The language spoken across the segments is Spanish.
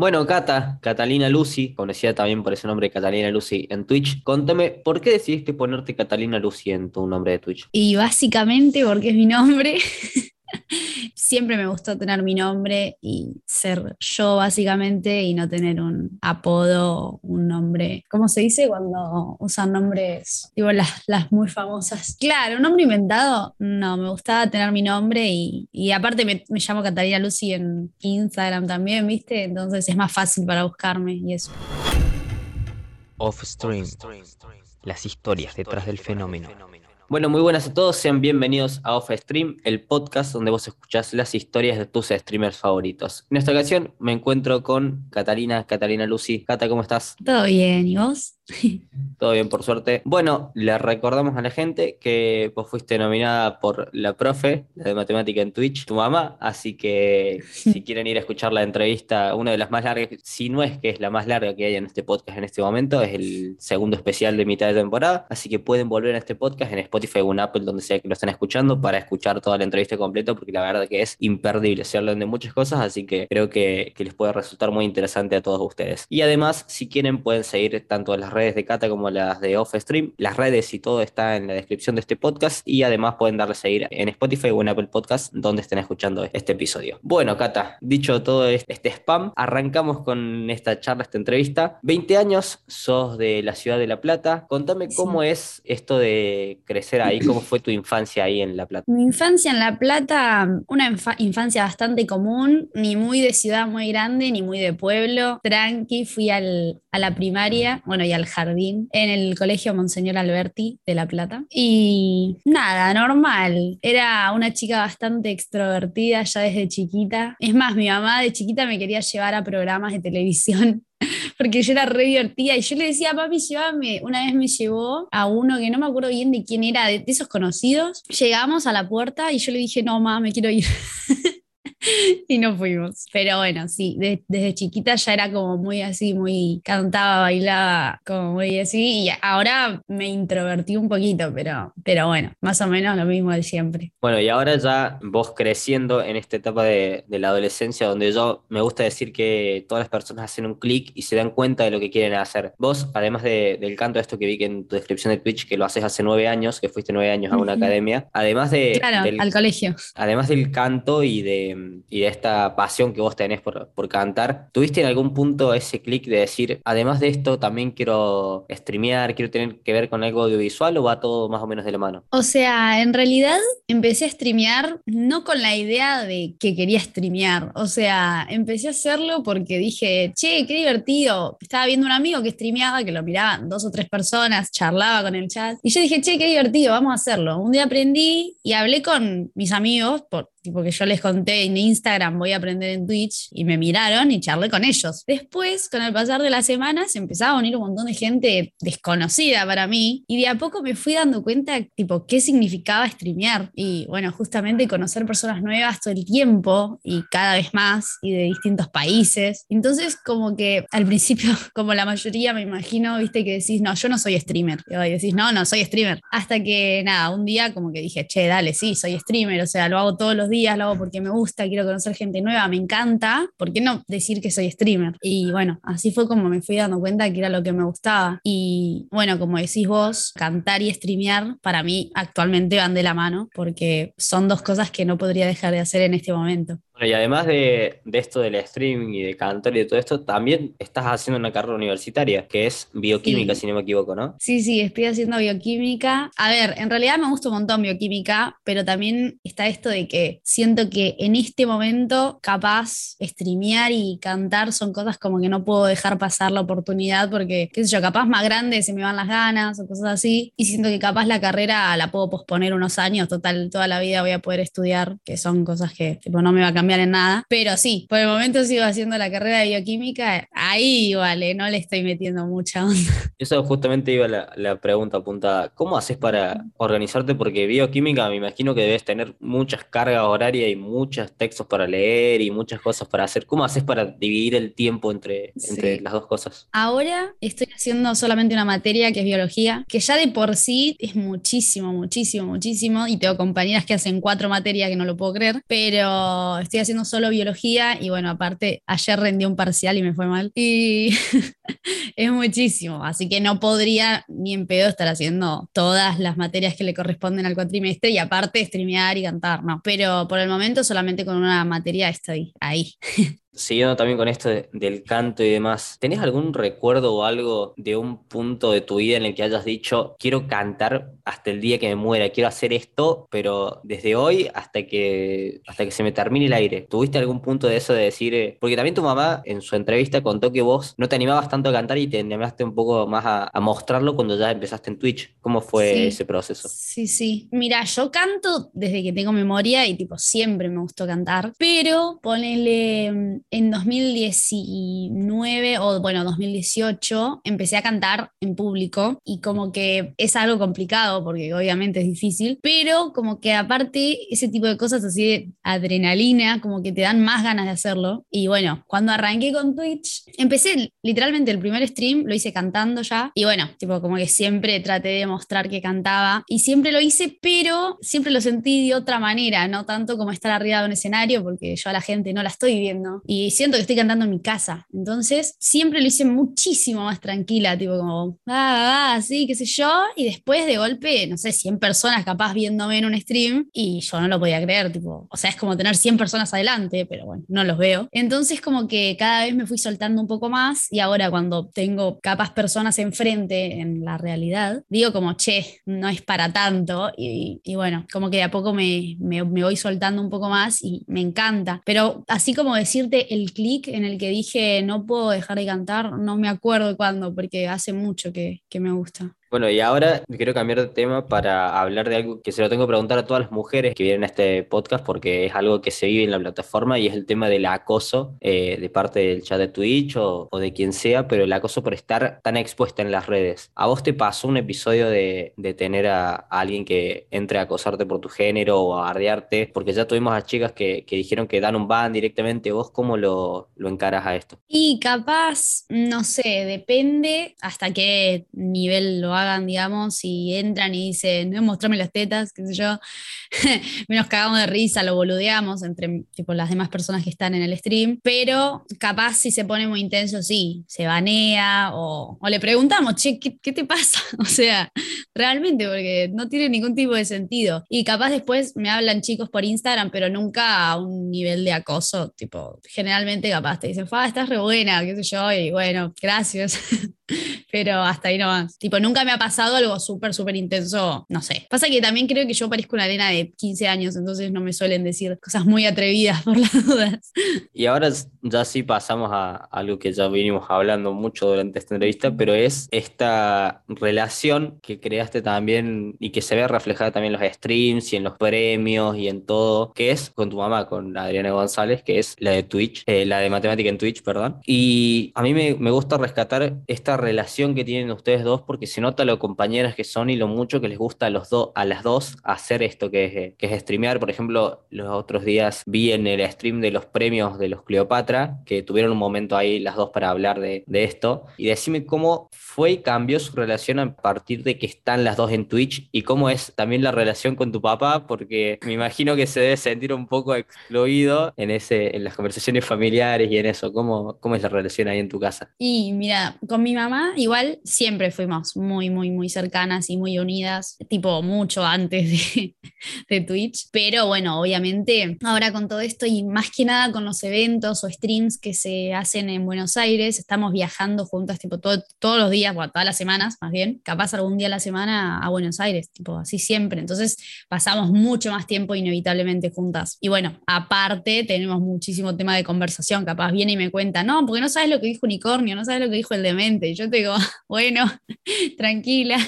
Bueno, Cata, Catalina Lucy, conocida también por ese nombre Catalina Lucy en Twitch, contame, ¿por qué decidiste ponerte Catalina Lucy en tu nombre de Twitch? Y básicamente porque es mi nombre. Siempre me gustó tener mi nombre y ser yo básicamente y no tener un apodo, un nombre, ¿cómo se dice cuando usan nombres, digo, las, las muy famosas? Claro, un nombre inventado, no, me gustaba tener mi nombre y, y aparte me, me llamo Catalina Lucy en Instagram también, ¿viste? Entonces es más fácil para buscarme y eso. Off Stream. Las historias detrás del fenómeno. Bueno, muy buenas a todos, sean bienvenidos a Off Stream, el podcast donde vos escuchás las historias de tus streamers favoritos. En esta ocasión me encuentro con Catalina, Catalina Lucy. Cata, ¿cómo estás? Todo bien, ¿y vos? Todo bien, por suerte. Bueno, le recordamos a la gente que vos fuiste nominada por la profe de matemática en Twitch, tu mamá, así que si quieren ir a escuchar la entrevista, una de las más largas, si no es que es la más larga que hay en este podcast en este momento, es el segundo especial de mitad de temporada, así que pueden volver a este podcast en Spotify o en Apple, donde sea que lo estén escuchando, para escuchar toda la entrevista completa, porque la verdad que es imperdible, se hablan de muchas cosas, así que creo que, que les puede resultar muy interesante a todos ustedes. Y además, si quieren, pueden seguir tanto en las redes de Cata como las de Off Stream. Las redes y todo está en la descripción de este podcast y además pueden darle a seguir en Spotify o en Apple Podcast donde estén escuchando este episodio. Bueno, Cata, dicho todo este spam, arrancamos con esta charla, esta entrevista. 20 años, sos de la ciudad de La Plata. Contame cómo es esto de crecer ahí, cómo fue tu infancia ahí en La Plata. Mi infancia en La Plata, una infancia bastante común, ni muy de ciudad muy grande, ni muy de pueblo. Tranqui, fui al, a la primaria, bueno, y al jardín, en el colegio Monseñor Alberti de La Plata. Y nada, normal. Era una chica bastante extrovertida ya desde chiquita. Es más, mi mamá de chiquita me quería llevar a programas de televisión porque yo era re divertida y yo le decía, papi, llévame. Una vez me llevó a uno que no me acuerdo bien de quién era, de, esos conocidos. Llegamos a la puerta y yo le dije, no, mamá, me quiero ir. y no fuimos. Pero bueno, sí, desde chiquita ya era como muy así, muy cantaba, bailaba, como muy así. Y ahora me introvertí un poquito, pero, pero bueno, más o menos lo mismo de siempre. Bueno, y ahora ya vos creciendo en esta etapa de, de la adolescencia, donde yo me gusta decir que todas las personas hacen un clic y se dan cuenta de lo que quieren hacer. Vos, además de, del canto, esto que vi que en tu descripción de Twitch, que lo haces hace nueve años, que fuiste nueve años a una academia, además de... Claro, al colegio. Además del canto y de y de esta pasión que vos tenés por, por cantar, ¿tuviste en algún punto ese clic de decir, además de esto, también quiero streamear, quiero tener que ver con algo audiovisual o va todo más o menos de la mano? O sea, en realidad empecé a streamear no con la idea de que quería streamear, o sea, empecé a hacerlo porque dije, che, qué divertido. Estaba viendo un amigo que streameaba, que lo miraban dos o tres personas, charlaba con el chat, y yo dije, che, qué divertido, vamos a hacerlo. Un día aprendí y hablé con mis amigos, por, tipo que yo les conté en Instagram, voy a aprender en Twitch, y me miraron y charlé con ellos. Después, con el pasar de las semanas, empezaba a unir un montón de gente desconocida para mí, y de a poco me fui dando cuenta, tipo, qué significaba streamear. Y bueno, justamente conocer personas nuevas todo el tiempo, y cada vez más, y de distintos países. Entonces, como que al principio, como la mayoría me imagino, viste que decís, no, yo no soy streamer. Y decís, no, no, soy streamer. Hasta que, nada, un día como que dije, che, dale, sí, soy streamer, o sea, lo hago todos los días, lo porque me gusta, quiero conocer gente nueva, me encanta, ¿por qué no decir que soy streamer? Y bueno, así fue como me fui dando cuenta que era lo que me gustaba. Y bueno, como decís vos, cantar y streamear para mí actualmente van de la mano porque son dos cosas que no podría dejar de hacer en este momento y además de, esto del streaming y de cantar y de todo esto, también estás haciendo una carrera universitaria, que es bioquímica, si no me equivoco, ¿no? Sí, sí, estoy haciendo bioquímica. A ver, en realidad me gusta un montón bioquímica, pero también está esto de que siento que en este momento, capaz, streamear y cantar son cosas como que no puedo dejar pasar la oportunidad porque, qué sé yo, capaz más grande se me van las ganas o cosas así. Y siento que capaz la carrera la puedo posponer unos años, total, toda la vida voy a poder estudiar, que son cosas que tipo, no me va a cambiar en nada, pero sí, por el momento sigo haciendo la carrera de bioquímica, ahí vale, no le estoy metiendo mucha onda. Eso justamente iba la, la pregunta apuntada, ¿cómo haces para organizarte? Porque bioquímica me imagino que debes tener muchas cargas horarias y muchos textos para leer y muchas cosas para hacer. ¿Cómo haces para dividir el tiempo entre, entre las dos cosas? Ahora estoy haciendo solamente una materia que es biología, que ya de por sí es muchísimo, muchísimo, muchísimo, y tengo compañeras que hacen cuatro materias que no lo puedo creer, pero estoy haciendo solo biología y bueno, aparte, ayer rendí un parcial y me fue mal. Y es muchísimo, así que no podría ni en pedo estar haciendo todas las materias que le corresponden al cuatrimestre y aparte streamear y cantar, no. Pero por el momento solamente con una materia estoy ahí. Siguiendo también con esto del canto y demás, ¿tenés algún recuerdo o algo de un punto de tu vida en el que hayas dicho, quiero cantar hasta el día que me muera, quiero hacer esto, pero desde hoy hasta que, hasta que se me termine el aire? ¿Tuviste algún punto de eso de decir, eh, porque también tu mamá en su entrevista contó que vos no te animabas tanto a cantar y te animaste un poco más a, mostrarlo cuando ya empezaste en Twitch? ¿Cómo fue ese proceso? Sí, sí. Mira, yo canto desde que tengo memoria y tipo siempre me gustó cantar, pero ponele en 2019 o bueno, 2018 empecé a cantar en público y como que es algo complicado porque obviamente es difícil, pero como que aparte ese tipo de cosas así de adrenalina, como que te dan más ganas de hacerlo. Y bueno, cuando arranqué con Twitch, empecé literalmente el primer stream, lo hice cantando ya y bueno, tipo como que siempre traté de mostrar que cantaba y siempre lo hice, pero siempre lo sentí de otra manera, no tanto como estar arriba de un escenario porque yo a la gente no la estoy viendo. Y siento que estoy cantando en mi casa. Entonces, siempre lo hice muchísimo más tranquila, tipo como, ah, ah, sí, qué sé yo. Y después de golpe, no sé, 100 personas capaz viéndome en un stream y yo no lo podía creer, tipo, o sea, es como tener 100 personas adelante, pero bueno, no los veo. Entonces, como que cada vez me fui soltando un poco más y ahora cuando tengo capaz personas enfrente en la realidad, digo como, che, no es para tanto. Y, bueno, como que de a poco me, me, me voy soltando un poco más y me encanta. Pero así como decirte el clic en el que dije no puedo dejar de cantar, no me acuerdo cuándo, porque hace mucho que, que me gusta. Bueno, y ahora quiero cambiar de tema para hablar de algo que se lo tengo que preguntar a todas las mujeres que vienen a este podcast porque es algo que se vive en la plataforma y es el tema del acoso eh, de parte del chat de Twitch o, de quien sea, pero el acoso por estar tan expuesta en las redes. ¿A vos te pasó un episodio de, tener a, alguien que entre a acosarte por tu género o a ardearte? Porque ya tuvimos a chicas que, dijeron que dan un ban directamente. ¿Vos cómo lo, lo encaras a esto? Y capaz, no sé, depende hasta qué nivel lo hagan, digamos, y entran y dicen, no, mostrame las tetas, qué sé yo, menos cagamos de risa, lo boludeamos entre tipo, las demás personas que están en el stream, pero capaz si se pone muy intenso, sí, se banea o, le preguntamos, che, ¿qué, ¿qué, te pasa? O sea, realmente, porque no tiene ningún tipo de sentido. Y capaz después me hablan chicos por Instagram, pero nunca a un nivel de acoso, tipo, generalmente capaz te dicen, fa, estás re buena, qué sé yo, y bueno, gracias. pero hasta ahí no más. Tipo, nunca me ha pasado algo súper, súper intenso, no sé. Pasa que también creo que yo parezco una arena de 15 años, entonces no me suelen decir cosas muy atrevidas por las dudas. Y ahora ya sí pasamos a algo que ya vinimos hablando mucho durante esta entrevista, pero es esta relación que creaste también y que se ve reflejada también en los streams y en los premios y en todo, que es con tu mamá, con Adriana González, que es la de Twitch, eh, la de matemática en Twitch, perdón. Y a mí me, me gusta rescatar esta relación que tienen ustedes dos porque se nota lo compañeras que son y lo mucho que les gusta a, los dos a las dos hacer esto que es, que es streamear. Por ejemplo, los otros días vi en el stream de los premios de los Cleopatra que tuvieron un momento ahí las dos para hablar de, de esto. Y decime cómo fue y cambió su relación a partir de que están las dos en Twitch y cómo es también la relación con tu papá, porque me imagino que se debe sentir un poco excluido en, ese, en las conversaciones familiares y en eso. ¿Cómo, cómo es la relación ahí en tu casa? Y mira, con mi mamá igual siempre fuimos muy, muy, muy cercanas y muy unidas, tipo mucho antes de, de Twitch. Pero bueno, obviamente ahora con todo esto y más que nada con los eventos o streams que se hacen en Buenos Aires, estamos viajando juntas tipo todo, todos los días, bueno, todas las semanas más bien, capaz algún día a la semana a Buenos Aires, tipo así siempre. Entonces pasamos mucho más tiempo inevitablemente juntas. Y bueno, aparte tenemos muchísimo tema de conversación, capaz viene y me cuenta, no, porque no sabes lo que dijo Unicornio, no sabes lo que dijo el demente. Y yo te digo, bueno, tranquila,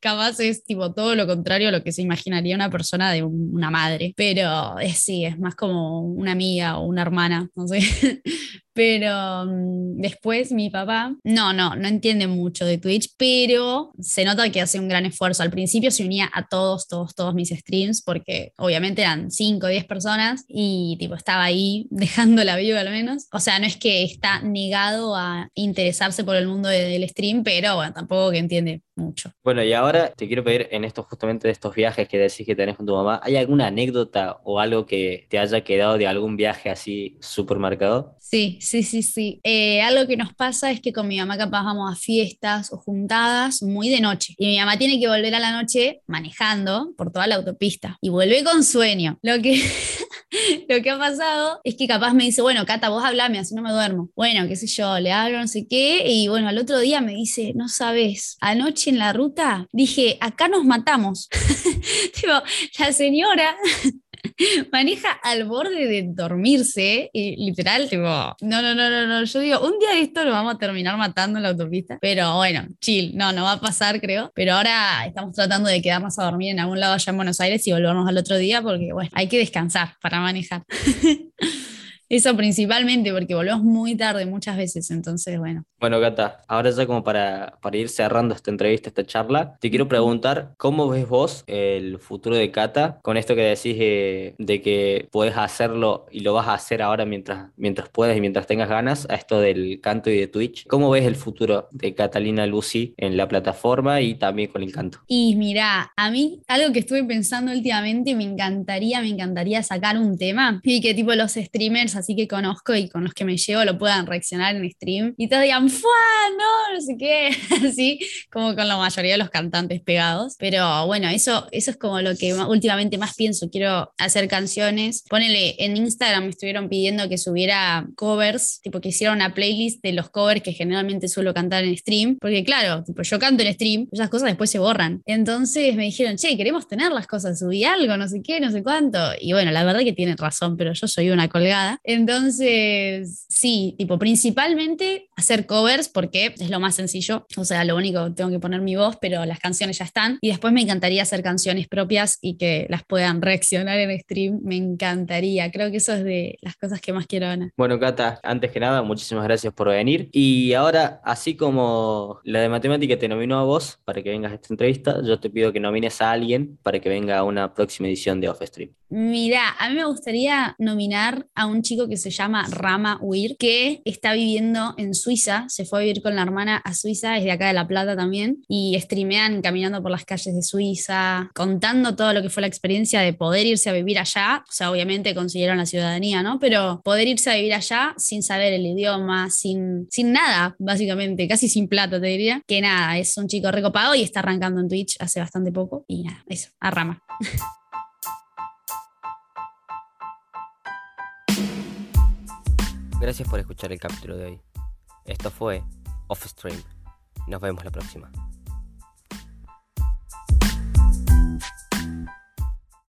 capaz es tipo todo lo contrario a lo que se imaginaría una persona de una madre, pero es, sí, es más como una amiga o una hermana, no sé. Pero mm, después mi papá, no, no, no entiende mucho de Twitch, pero se nota que hace un gran esfuerzo. Al principio se unía a todos, todos, todos mis streams, porque obviamente eran 5 o 10 personas y tipo estaba ahí dejando la viva al menos. O sea, no es que está negado a interesarse por el mundo del stream, pero bueno, tampoco que entiende mucho. Bueno, y ahora te quiero pedir en estos justamente de estos viajes que decís que tenés con tu mamá, ¿hay alguna anécdota o algo que te haya quedado de algún viaje así súper marcado? Sí, sí, sí, sí. Eh, algo que nos pasa es que con mi mamá capaz vamos a fiestas o juntadas muy de noche. Y mi mamá tiene que volver a la noche manejando por toda la autopista. Y vuelve con sueño. Lo que, lo que ha pasado es que capaz me dice, bueno, Cata, vos hablame, así no me duermo. Bueno, qué sé yo, le hablo, no sé qué. Y bueno, al otro día me dice, no sabes, anoche en la ruta dije, acá nos matamos. tipo, la señora maneja al borde de dormirse y literal, tipo, no, no, no, no, no, yo digo, un día de esto lo vamos a terminar matando en la autopista, pero bueno, chill, no, no va a pasar, creo, pero ahora estamos tratando de quedarnos a dormir en algún lado allá en Buenos Aires y volvernos al otro día porque, bueno, hay que descansar para manejar. Eso principalmente porque volvemos muy tarde muchas veces, entonces bueno. Bueno, Gata, ahora ya como para, para ir cerrando esta entrevista, esta charla, te quiero preguntar, ¿cómo ves vos el futuro de Cata con esto que decís eh, de que puedes hacerlo y lo vas a hacer ahora mientras, mientras puedas y mientras tengas ganas, a esto del canto y de Twitch? ¿Cómo ves el futuro de Catalina Lucy en la plataforma y también con el canto? Y mira, a mí algo que estuve pensando últimamente, me encantaría, me encantaría sacar un tema y que tipo los streamers así que conozco y con los que me llevo lo puedan reaccionar en stream y todos digan, ¡fua! No, no sé qué, así como con la mayoría de los cantantes pegados. Pero bueno, eso, eso es como lo que últimamente más pienso. Quiero hacer canciones. Ponele, en Instagram me estuvieron pidiendo que subiera covers, tipo que hiciera una playlist de los covers que generalmente suelo cantar en stream, porque claro, tipo, yo canto en stream, esas cosas después se borran. Entonces me dijeron, che, queremos tener las cosas, subí algo, no sé qué, no sé cuánto. Y bueno, la verdad que tienen razón, pero yo soy una colgada. Entonces, sí, tipo, principalmente hacer covers porque es lo más sencillo. O sea, lo único, tengo que poner mi voz, pero las canciones ya están. Y después me encantaría hacer canciones propias y que las puedan reaccionar en stream. Me encantaría. Creo que eso es de las cosas que más quiero ganar. Bueno, Cata, antes que nada, muchísimas gracias por venir. Y ahora, así como la de matemática te nominó a vos para que vengas a esta entrevista, yo te pido que nomines a alguien para que venga a una próxima edición de Off Stream. Mira, a mí me gustaría nominar a un chico que se llama Rama Weir, que está viviendo en Suiza, se fue a vivir con la hermana a Suiza, es de acá de La Plata también, y streamean caminando por las calles de Suiza, contando todo lo que fue la experiencia de poder irse a vivir allá, o sea, obviamente consiguieron la ciudadanía, ¿no? Pero poder irse a vivir allá sin saber el idioma, sin, sin nada, básicamente, casi sin plata, te diría, que nada, es un chico recopado y está arrancando en Twitch hace bastante poco, y nada, eso, a Rama. Gracias por escuchar el capítulo de hoy. Esto fue Off Stream. Nos vemos la próxima.